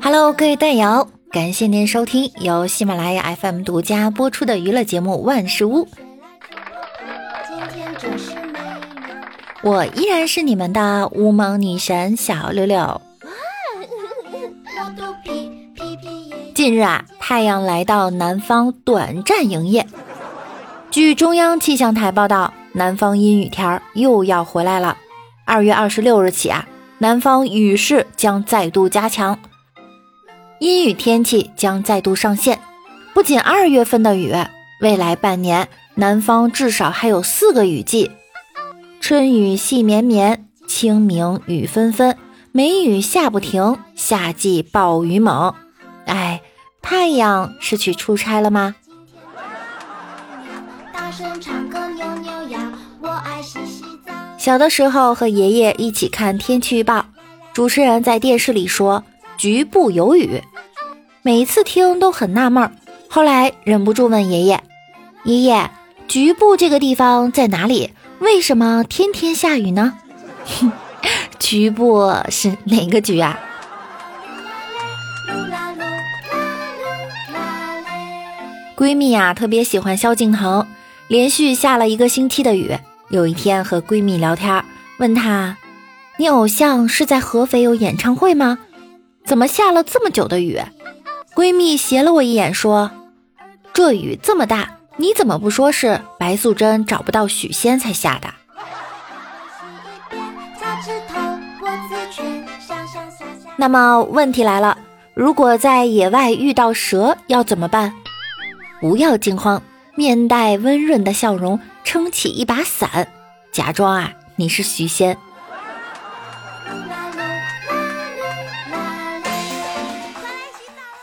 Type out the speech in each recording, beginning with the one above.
Hello，各位蛋友，感谢您收听由喜马拉雅 FM 独家播出的娱乐节目《万事屋》。我依然是你们的乌蒙女神小六六。近日啊，太阳来到南方短暂营业。据中央气象台报道，南方阴雨天儿又要回来了。二月二十六日起啊，南方雨势将再度加强，阴雨天气将再度上线。不仅二月份的雨，未来半年南方至少还有四个雨季。春雨细绵绵，清明雨纷纷，梅雨下不停，夏季暴雨猛。哎，太阳是去出差了吗？小的时候和爷爷一起看天气预报，主持人在电视里说局部有雨，每一次听都很纳闷儿。后来忍不住问爷爷：“爷爷，局部这个地方在哪里？”为什么天天下雨呢？局部是哪个局啊？闺蜜呀，特别喜欢萧敬腾，连续下了一个星期的雨。有一天和闺蜜聊天，问她：“你偶像是在合肥有演唱会吗？怎么下了这么久的雨？”闺蜜斜了我一眼说：“这雨这么大。”你怎么不说是白素贞找不到许仙才下的？那么问题来了，如果在野外遇到蛇要怎么办？不要惊慌，面带温润的笑容，撑起一把伞，假装啊你是许仙。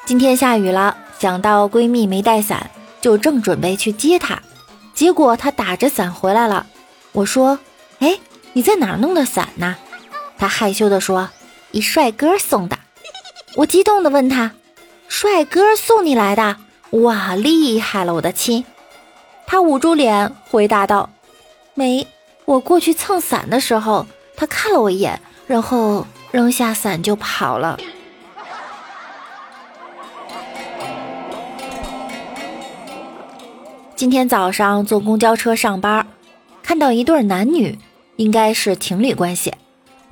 今天下雨了，想到闺蜜没带伞。就正准备去接她，结果她打着伞回来了。我说：“哎，你在哪儿弄的伞呢？”他害羞地说：“一帅哥送的。”我激动地问他：“帅哥送你来的？哇，厉害了，我的亲！”他捂住脸回答道：“没，我过去蹭伞的时候，他看了我一眼，然后扔下伞就跑了。”今天早上坐公交车上班，看到一对男女，应该是情侣关系。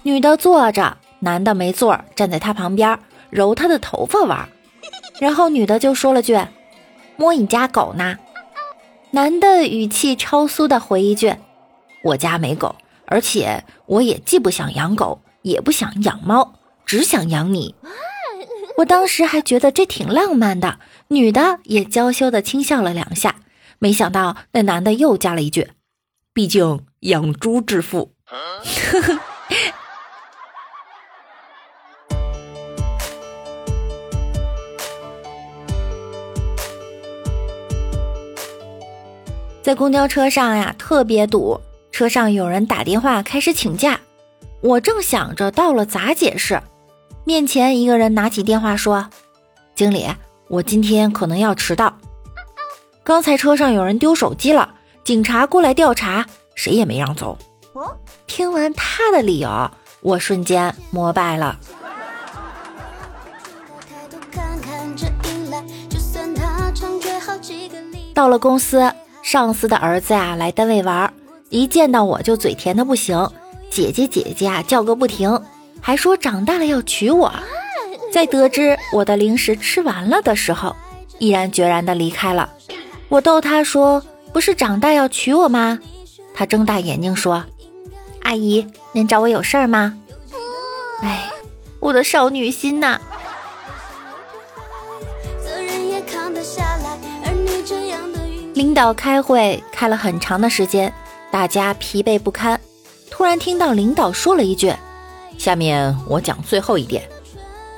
女的坐着，男的没座，站在她旁边揉她的头发玩。然后女的就说了句：“摸你家狗呢？”男的语气超酥的回一句：“我家没狗，而且我也既不想养狗，也不想养猫，只想养你。”我当时还觉得这挺浪漫的，女的也娇羞的轻笑了两下。没想到那男的又加了一句：“毕竟养猪致富。在公交车上呀，特别堵，车上有人打电话开始请假，我正想着到了咋解释，面前一个人拿起电话说：“经理，我今天可能要迟到。”刚才车上有人丢手机了，警察过来调查，谁也没让走。听完他的理由，我瞬间膜拜了。到了公司，上司的儿子啊来单位玩，一见到我就嘴甜的不行，姐姐姐姐啊叫个不停，还说长大了要娶我。在得知我的零食吃完了的时候，毅然决然的离开了。我逗他说：“不是长大要娶我吗？”他睁大眼睛说：“阿姨，您找我有事儿吗？”哎，我的少女心呐！责任也扛得下来，而你这样的领导开会开了很长的时间，大家疲惫不堪。突然听到领导说了一句：“下面我讲最后一点。”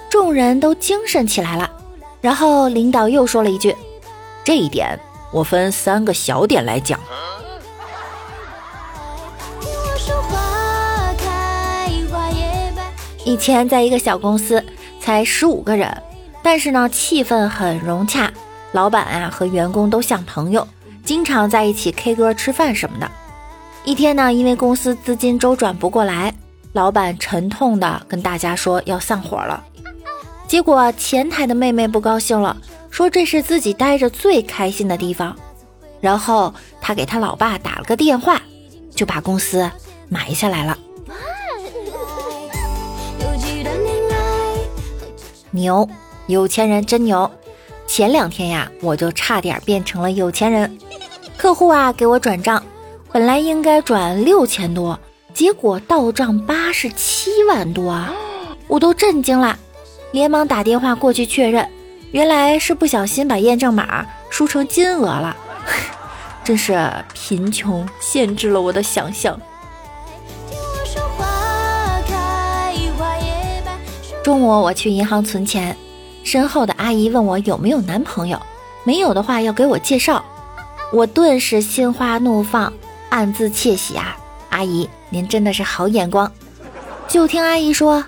众人都精神起来了。然后领导又说了一句：“这一点。”我分三个小点来讲。以前在一个小公司，才十五个人，但是呢，气氛很融洽。老板啊和员工都像朋友，经常在一起 K 歌、吃饭什么的。一天呢，因为公司资金周转不过来，老板沉痛的跟大家说要散伙了。结果前台的妹妹不高兴了，说这是自己待着最开心的地方。然后他给他老爸打了个电话，就把公司买下来了。牛，有钱人真牛。前两天呀，我就差点变成了有钱人。客户啊给我转账，本来应该转六千多，结果到账八十七万多啊！我都震惊了，连忙打电话过去确认，原来是不小心把验证码输成金额了。真是贫穷限制了我的想象。中午我去银行存钱，身后的阿姨问我有没有男朋友，没有的话要给我介绍。我顿时心花怒放，暗自窃喜啊！阿姨，您真的是好眼光。就听阿姨说：“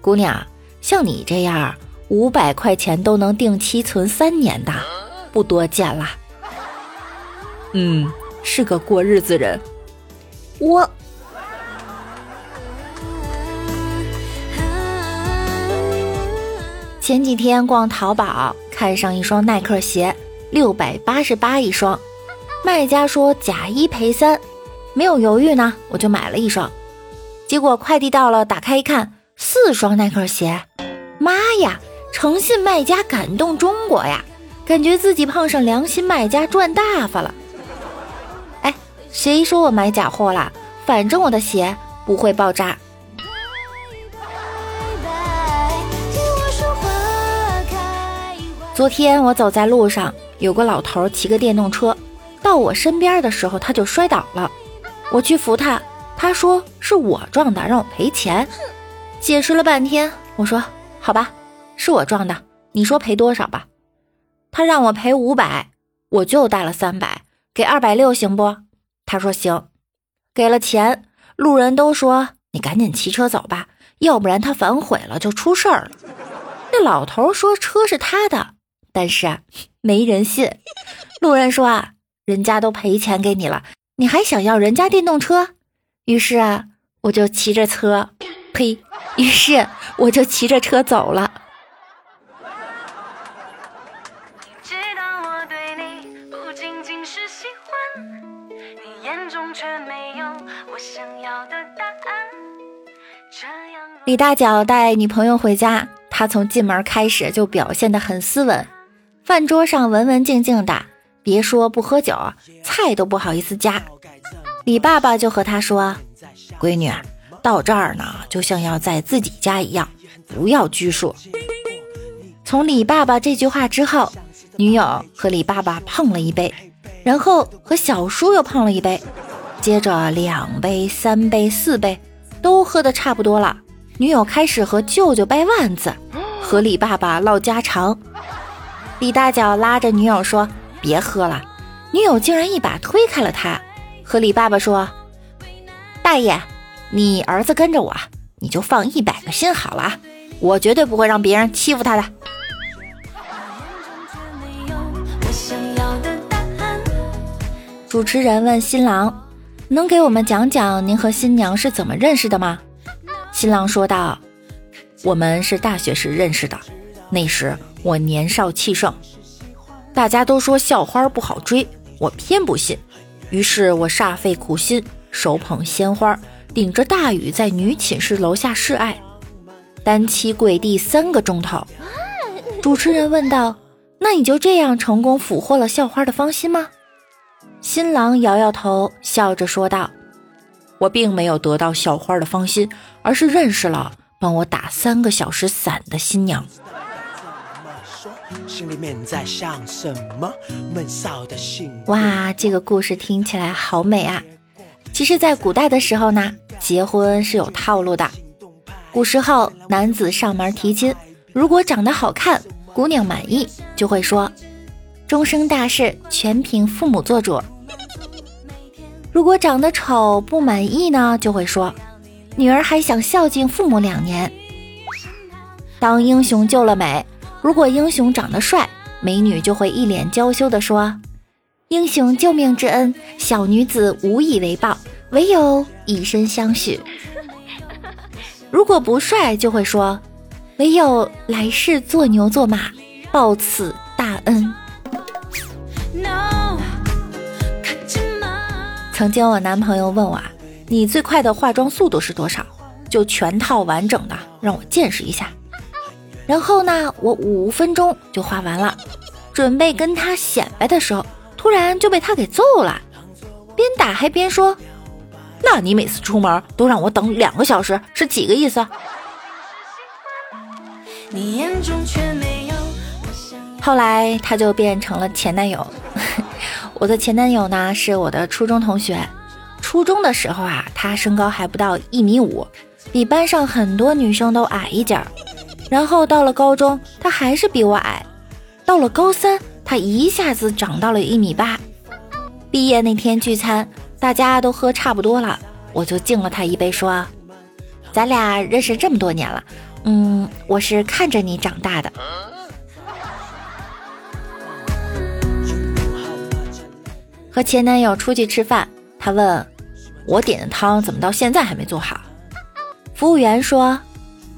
姑娘，像你这样五百块钱都能定期存三年的，不多见了。”嗯，是个过日子人。我。前几天逛淘宝，看上一双耐克鞋，六百八十八一双，卖家说假一赔三，没有犹豫呢，我就买了一双。结果快递到了，打开一看，四双耐克鞋，妈呀！诚信卖家感动中国呀，感觉自己碰上良心卖家赚大发了。哎，谁说我买假货了？反正我的鞋不会爆炸。昨天我走在路上，有个老头骑个电动车到我身边的时候，他就摔倒了。我去扶他，他说是我撞的，让我赔钱。解释了半天，我说好吧，是我撞的，你说赔多少吧。他让我赔五百，我就带了三百，给二百六行不？他说行，给了钱。路人都说你赶紧骑车走吧，要不然他反悔了就出事儿了。那老头说车是他的。但是啊，没人信。路人说啊，人家都赔钱给你了，你还想要人家电动车？于是啊，我就骑着车，呸！于是我就骑着车走了。李大脚带女朋友回家，他从进门开始就表现得很斯文。饭桌上文文静静的，别说不喝酒，菜都不好意思夹。李爸爸就和他说：“闺女，到这儿呢，就像要在自己家一样，不要拘束。”从李爸爸这句话之后，女友和李爸爸碰了一杯，然后和小叔又碰了一杯，接着两杯、三杯、四杯，都喝的差不多了。女友开始和舅舅掰腕子，和李爸爸唠家常。李大脚拉着女友说：“别喝了。”女友竟然一把推开了他，和李爸爸说：“大爷，你儿子跟着我，你就放一百个心好了，我绝对不会让别人欺负他的。”主持人问新郎：“能给我们讲讲您和新娘是怎么认识的吗？”新郎说道：“我们是大学时认识的，那时……”我年少气盛，大家都说校花不好追，我偏不信。于是我煞费苦心，手捧鲜花，顶着大雨在女寝室楼下示爱，单膝跪地三个钟头。主持人问道：“那你就这样成功俘获了校花的芳心吗？”新郎摇摇头，笑着说道：“我并没有得到校花的芳心，而是认识了帮我打三个小时伞的新娘。”心里面在想什么？闷骚的心。哇，这个故事听起来好美啊！其实，在古代的时候呢，结婚是有套路的。古时候，男子上门提亲，如果长得好看，姑娘满意，就会说：“终生大事全凭父母做主。”如果长得丑不满意呢，就会说：“女儿还想孝敬父母两年。”当英雄救了美。如果英雄长得帅，美女就会一脸娇羞地说：“英雄救命之恩，小女子无以为报，唯有以身相许。如果不帅，就会说唯有来世做牛做马，报此大恩。曾经我男朋友问我，你最快的化妆速度是多少？就全套完整的让我见识一下。然后呢，我五分钟就画完了，准备跟他显摆的时候，突然就被他给揍了，边打还边说：“那你每次出门都让我等两个小时，是几个意思？”后来他就变成了前男友。我的前男友呢，是我的初中同学。初中的时候啊，他身高还不到一米五，比班上很多女生都矮一截儿。然后到了高中，他还是比我矮。到了高三，他一下子长到了一米八。毕业那天聚餐，大家都喝差不多了，我就敬了他一杯，说：“咱俩认识这么多年了，嗯，我是看着你长大的。”和前男友出去吃饭，他问我点的汤怎么到现在还没做好。服务员说：“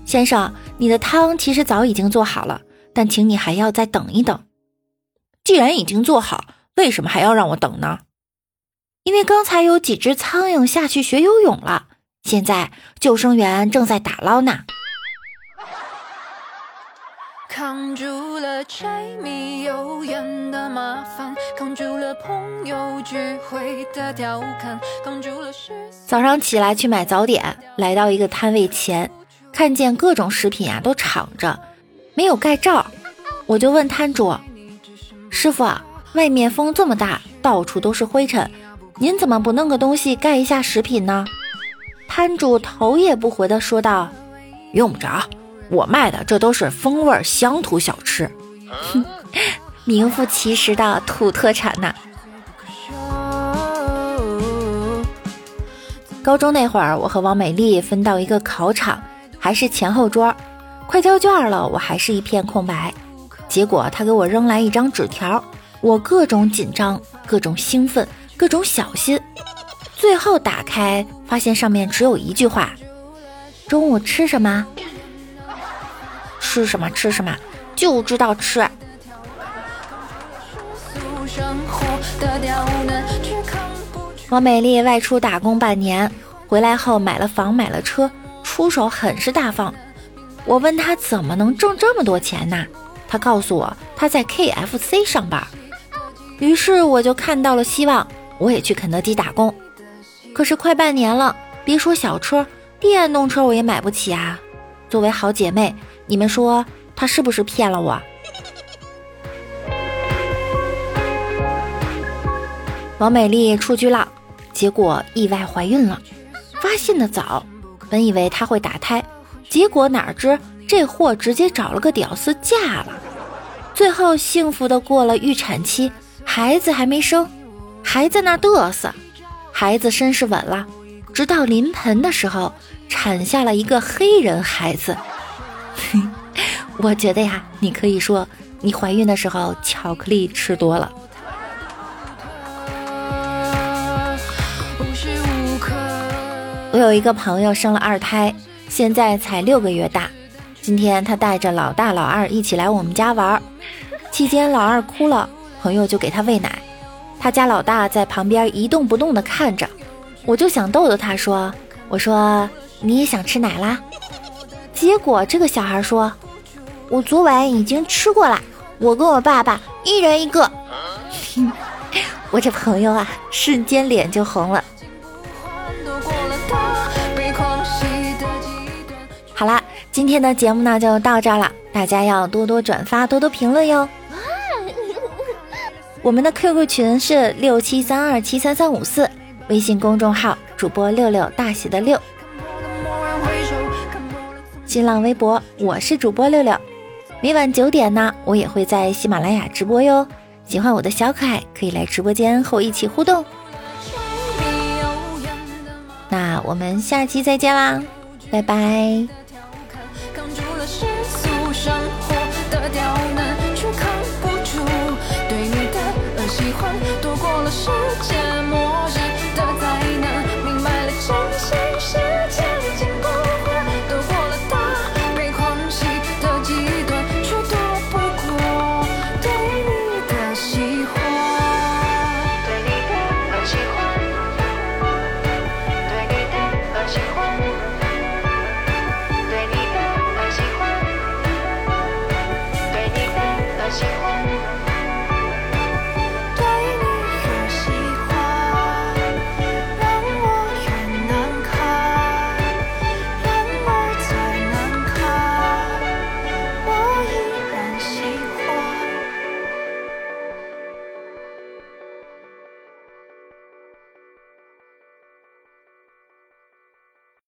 先生，你的汤其实早已经做好了，但请你还要再等一等。既然已经做好，为什么还要让我等呢？因为刚才有几只苍蝇下去学游泳了，现在救生员正在打捞呢。”扛住了柴米油盐的麻烦，扛住了朋友聚会的调侃，扛住了早上起来去买早点，来到一个摊位前，看见各种食品啊都敞着，没有盖罩，我就问摊主：“师傅，外面风这么大，到处都是灰尘，您怎么不弄个东西盖一下食品呢？”摊主头也不回的说道：“用不着。”我卖的这都是风味乡土小吃，哼，名副其实的土特产呐。高中那会儿，我和王美丽分到一个考场，还是前后桌，快交卷了，我还是一片空白。结果他给我扔来一张纸条，我各种紧张，各种兴奋，各种小心，最后打开，发现上面只有一句话：中午吃什么？吃什么吃什么，就知道吃。王美丽外出打工半年，回来后买了房买了车，出手很是大方。我问她怎么能挣这么多钱呢？她告诉我她在 KFC 上班。于是我就看到了希望，我也去肯德基打工。可是快半年了，别说小车，电动车我也买不起啊。作为好姐妹。你们说他是不是骗了我？王美丽出去浪，结果意外怀孕了，发现的早。本以为她会打胎，结果哪知这货直接找了个屌丝嫁了。最后幸福的过了预产期，孩子还没生，还在那嘚瑟。孩子身世稳了，直到临盆的时候，产下了一个黑人孩子。我觉得呀，你可以说你怀孕的时候巧克力吃多了。我有一个朋友生了二胎，现在才六个月大。今天他带着老大、老二一起来我们家玩，期间老二哭了，朋友就给他喂奶，他家老大在旁边一动不动的看着。我就想逗逗他说：“我说你也想吃奶啦？”结果这个小孩说：“我昨晚已经吃过了，我跟我爸爸一人一个。”我这朋友啊，瞬间脸就红了。好啦，今天的节目呢就到这儿了，大家要多多转发，多多评论哟。我们的 QQ 群是六七三二七三三五四，微信公众号主播六六大写的六。新浪微博，我是主播六六，每晚九点呢，我也会在喜马拉雅直播哟。喜欢我的小可爱，可以来直播间和我一起互动。那我们下期再见啦，拜拜。世俗生活的刁难